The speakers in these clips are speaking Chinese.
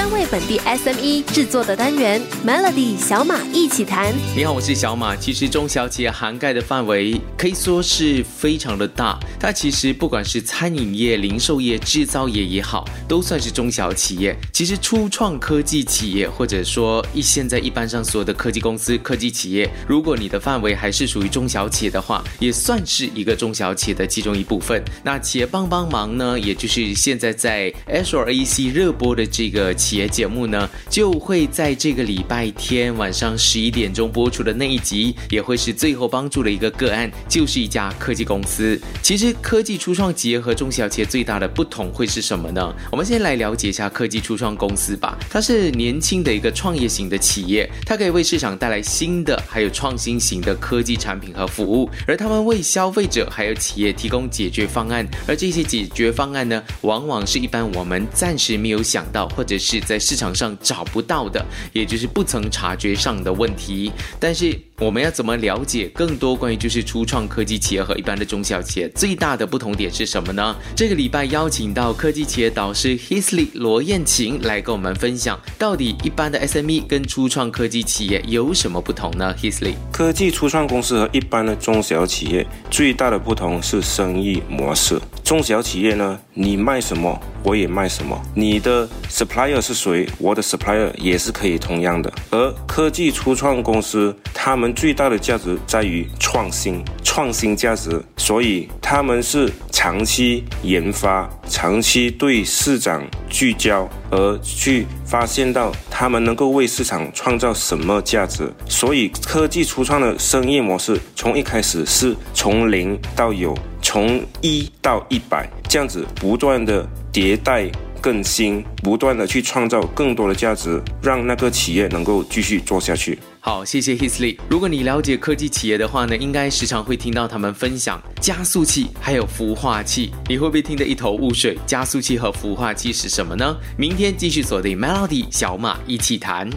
专为本地 SME 制作的单元 Melody 小马一起谈。你好，我是小马。其实中小企业涵盖的范围可以说是非常的大，它其实不管是餐饮业、零售业、制造业也好，都算是中小企业。其实初创科技企业，或者说一现在一般上所有的科技公司、科技企业，如果你的范围还是属于中小企业的话，也算是一个中小企业的其中一部分。那企业帮帮忙呢，也就是现在在 S R A C 热播的这个企企业节目呢，就会在这个礼拜天晚上十一点钟播出的那一集，也会是最后帮助的一个个案，就是一家科技公司。其实科技初创企业和中小企业最大的不同会是什么呢？我们先来了解一下科技初创公司吧。它是年轻的一个创业型的企业，它可以为市场带来新的还有创新型的科技产品和服务，而他们为消费者还有企业提供解决方案，而这些解决方案呢，往往是一般我们暂时没有想到，或者是在市场上找不到的，也就是不曾察觉上的问题。但是我们要怎么了解更多关于就是初创科技企业和一般的中小企业最大的不同点是什么呢？这个礼拜邀请到科技企业导师 Hisley 罗燕晴来跟我们分享，到底一般的 SME 跟初创科技企业有什么不同呢？Hisley，科技初创公司和一般的中小企业最大的不同是生意模式。中小企业呢，你卖什么，我也卖什么。你的 supplier 是谁，我的 supplier 也是可以同样的。而科技初创公司，他们最大的价值在于创新，创新价值，所以他们是长期研发，长期对市场聚焦，而去发现到他们能够为市场创造什么价值。所以科技初创的生意模式，从一开始是从零到有。从一到一百，这样子不断的迭代更新，不断的去创造更多的价值，让那个企业能够继续做下去。好，谢谢 Hisley。如果你了解科技企业的话呢，应该时常会听到他们分享加速器还有孵化器，你会不会听得一头雾水？加速器和孵化器是什么呢？明天继续锁定 Melody 小马一起谈。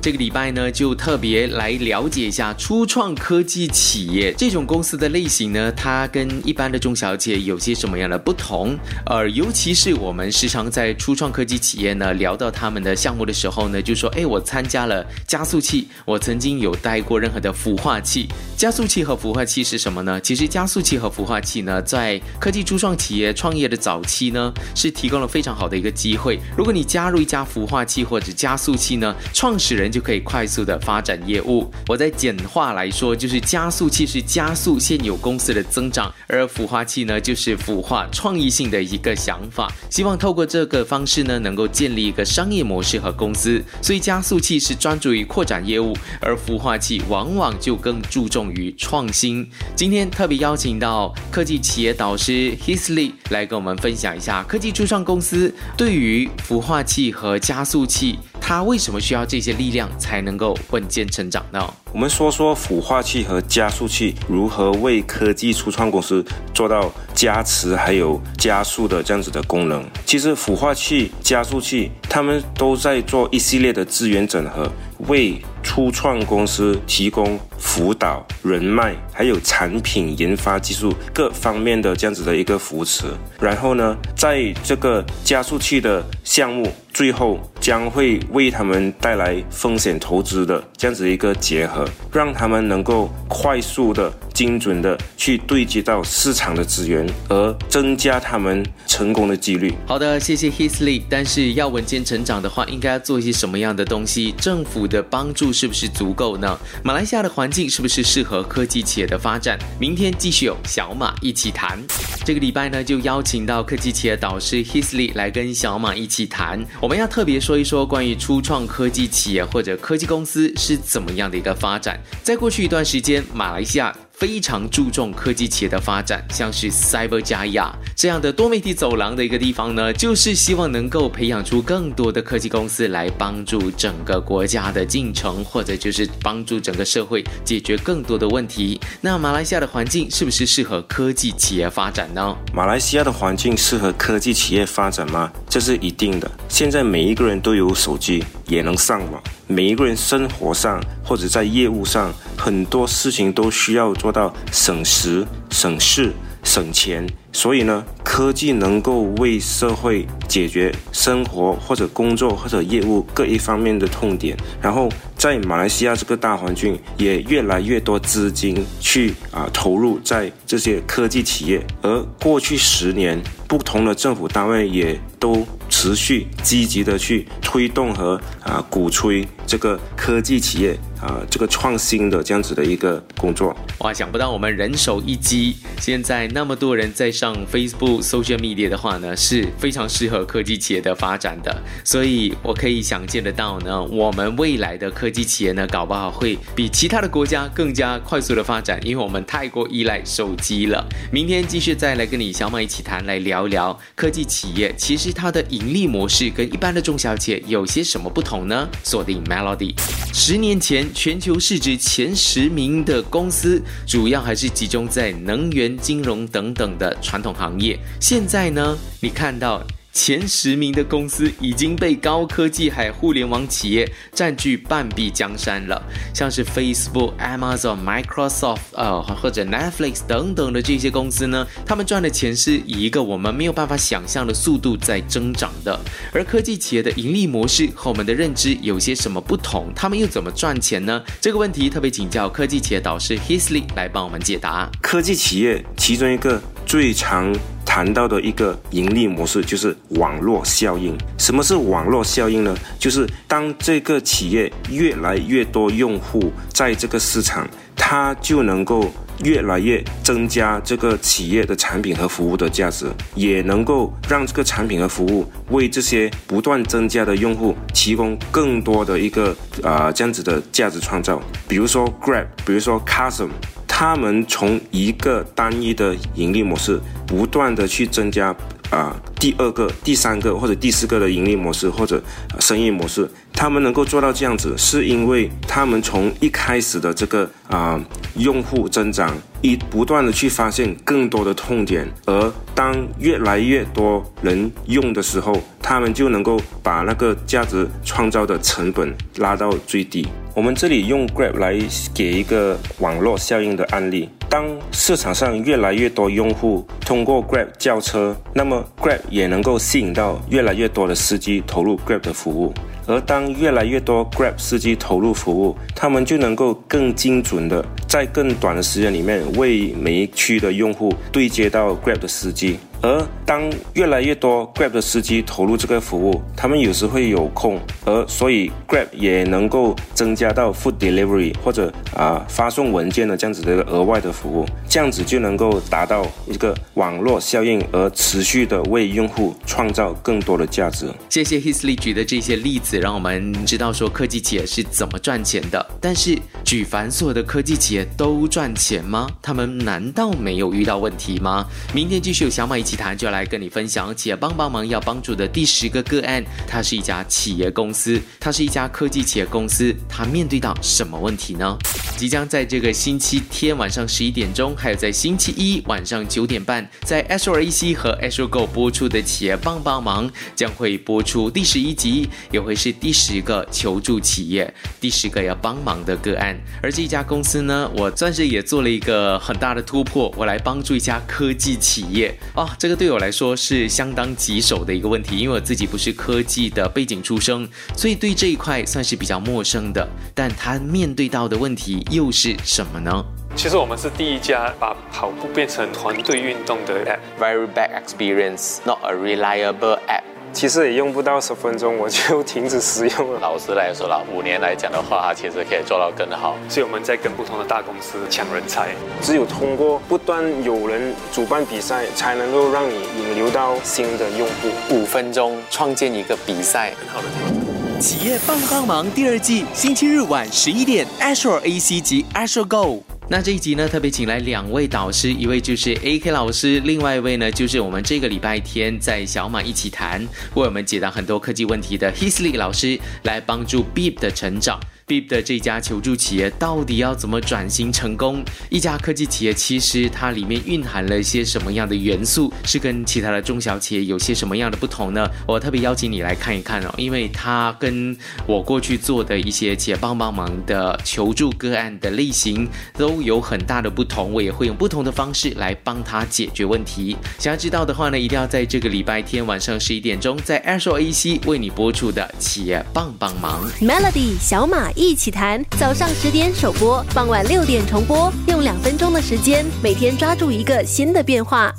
这个礼拜呢，就特别来了解一下初创科技企业这种公司的类型呢，它跟一般的中小企业有些什么样的不同？而尤其是我们时常在初创科技企业呢聊到他们的项目的时候呢，就说：哎，我参加了加速器，我参曾经有带过任何的孵化器。加速器和孵化器是什么呢？其实加速器和孵化器呢，在科技初创企业创业的早期呢，是提供了非常好的一个机会。如果你加入一家孵化器或者加速器呢，创始人就可以快速的发展业务。我在简化来说，就是加速器是加速现有公司的增长，而孵化器呢，就是孵化创意性的一个想法。希望透过这个方式呢，能够建立一个商业模式和公司。所以加速器是专注于扩展业务。而孵化器往往就更注重于创新。今天特别邀请到科技企业导师 Hisley 来跟我们分享一下科技初创公司对于孵化器和加速器，他为什么需要这些力量才能够稳健成长呢？我们说说孵化器和加速器如何为科技初创公司做到加持还有加速的这样子的功能。其实孵化器、加速器，他们都在做一系列的资源整合，为初创公司提供辅导、人脉，还有产品研发技术各方面的这样子的一个扶持。然后呢，在这个加速器的项目最后将会为为他们带来风险投资的这样子一个结合，让他们能够快速的、精准的去对接到市场的资源，而增加他们成功的几率。好的，谢谢 Hisley。但是要稳健成长的话，应该要做一些什么样的东西？政府的帮助是不是足够呢？马来西亚的环境是不是适合科技企业的发展？明天继续有小马一起谈。这个礼拜呢，就邀请到科技企业导师 Hisley 来跟小马一起谈。我们要特别说一说关于初创科技企业或者科技公司是怎么样的一个发展。在过去一段时间，马来西亚。非常注重科技企业的发展，像是 Cyber 加亚这样的多媒体走廊的一个地方呢，就是希望能够培养出更多的科技公司来帮助整个国家的进程，或者就是帮助整个社会解决更多的问题。那马来西亚的环境是不是适合科技企业发展呢？马来西亚的环境适合科技企业发展吗？这是一定的。现在每一个人都有手机，也能上网。每一个人生活上或者在业务上，很多事情都需要做到省时省事。省钱，所以呢，科技能够为社会解决生活或者工作或者业务各一方面的痛点。然后在马来西亚这个大环境，也越来越多资金去啊投入在这些科技企业。而过去十年，不同的政府单位也都持续积极的去推动和啊鼓吹这个科技企业。啊，这个创新的这样子的一个工作，哇，想不到我们人手一机，现在那么多人在上 Facebook social media 的话呢，是非常适合科技企业的发展的。所以我可以想见得到呢，我们未来的科技企业呢，搞不好会比其他的国家更加快速的发展，因为我们太过依赖手机了。明天继续再来跟你小马一起谈，来聊聊科技企业，其实它的盈利模式跟一般的中小企业有些什么不同呢？锁定到底十年前。全球市值前十名的公司，主要还是集中在能源、金融等等的传统行业。现在呢，你看到。前十名的公司已经被高科技海互联网企业占据半壁江山了，像是 Facebook、Amazon、Microsoft，呃，或者 Netflix 等等的这些公司呢，他们赚的钱是以一个我们没有办法想象的速度在增长的。而科技企业的盈利模式和我们的认知有些什么不同？他们又怎么赚钱呢？这个问题特别请教科技企业导师 Hisley 来帮我们解答。科技企业其中一个最常谈到的一个盈利模式就是网络效应。什么是网络效应呢？就是当这个企业越来越多用户在这个市场，它就能够越来越增加这个企业的产品和服务的价值，也能够让这个产品和服务为这些不断增加的用户提供更多的一个啊这样子的价值创造。比如说 Grab，比如说 Custom。他们从一个单一的盈利模式，不断的去增加啊，第二个、第三个或者第四个的盈利模式或者生意模式，他们能够做到这样子，是因为他们从一开始的这个啊用户增长，一不断的去发现更多的痛点，而当越来越多人用的时候，他们就能够把那个价值创造的成本拉到最低。我们这里用 Grab 来给一个网络效应的案例。当市场上越来越多用户通过 Grab 叫车，那么 Grab 也能够吸引到越来越多的司机投入 Grab 的服务。而当越来越多 Grab 司机投入服务，他们就能够更精准的在更短的时间里面为每一区的用户对接到 Grab 的司机。而当越来越多 Grab 的司机投入这个服务，他们有时会有空，而所以 Grab 也能够增加到 Food Delivery 或者啊发送文件的这样子的一个额外的服务，这样子就能够达到一个网络效应，而持续的为用户创造更多的价值。谢谢 Hisley 举的这些例子，让我们知道说科技企业是怎么赚钱的。但是举凡所有的科技企业都赚钱吗？他们难道没有遇到问题吗？明天继续有小马一。起谈就来跟你分享企业帮帮忙要帮助的第十个个案，它是一家企业公司，它是一家科技企业公司，它面对到什么问题呢？即将在这个星期天晚上十一点钟，还有在星期一晚上九点半，在 Azure AC 和 Azure Go 播出的企业帮帮忙将会播出第十一集，也会是第十个求助企业，第十个要帮忙的个案。而这一家公司呢，我算是也做了一个很大的突破，我来帮助一家科技企业啊。这个对我来说是相当棘手的一个问题，因为我自己不是科技的背景出身，所以对这一块算是比较陌生的。但他面对到的问题又是什么呢？其实我们是第一家把跑步变成团队运动的 app。Very bad experience, not a reliable app. 其实也用不到十分钟，我就停止使用了。老师来说了，五年来讲的话，其实可以做到更好。所以我们在跟不同的大公司抢人才。只有通过不断有人主办比赛，才能够让你引流到新的用户。五分钟创建一个比赛，很好的。企业帮帮忙第二季，星期日晚十一点，Azure AC 及 Azure Go。那这一集呢，特别请来两位导师，一位就是 AK 老师，另外一位呢就是我们这个礼拜天在小马一起谈，为我们解答很多科技问题的 Hisley 老师，来帮助 Beep 的成长。Bib 的这家求助企业到底要怎么转型成功？一家科技企业其实它里面蕴含了一些什么样的元素，是跟其他的中小企业有些什么样的不同呢？我特别邀请你来看一看哦，因为它跟我过去做的一些企业帮帮忙的求助个案的类型都有很大的不同，我也会用不同的方式来帮他解决问题。想要知道的话呢，一定要在这个礼拜天晚上十一点钟，在 Airshow AC 为你播出的企业帮帮忙。Melody 小马一起谈，早上十点首播，傍晚六点重播，用两分钟的时间，每天抓住一个新的变化。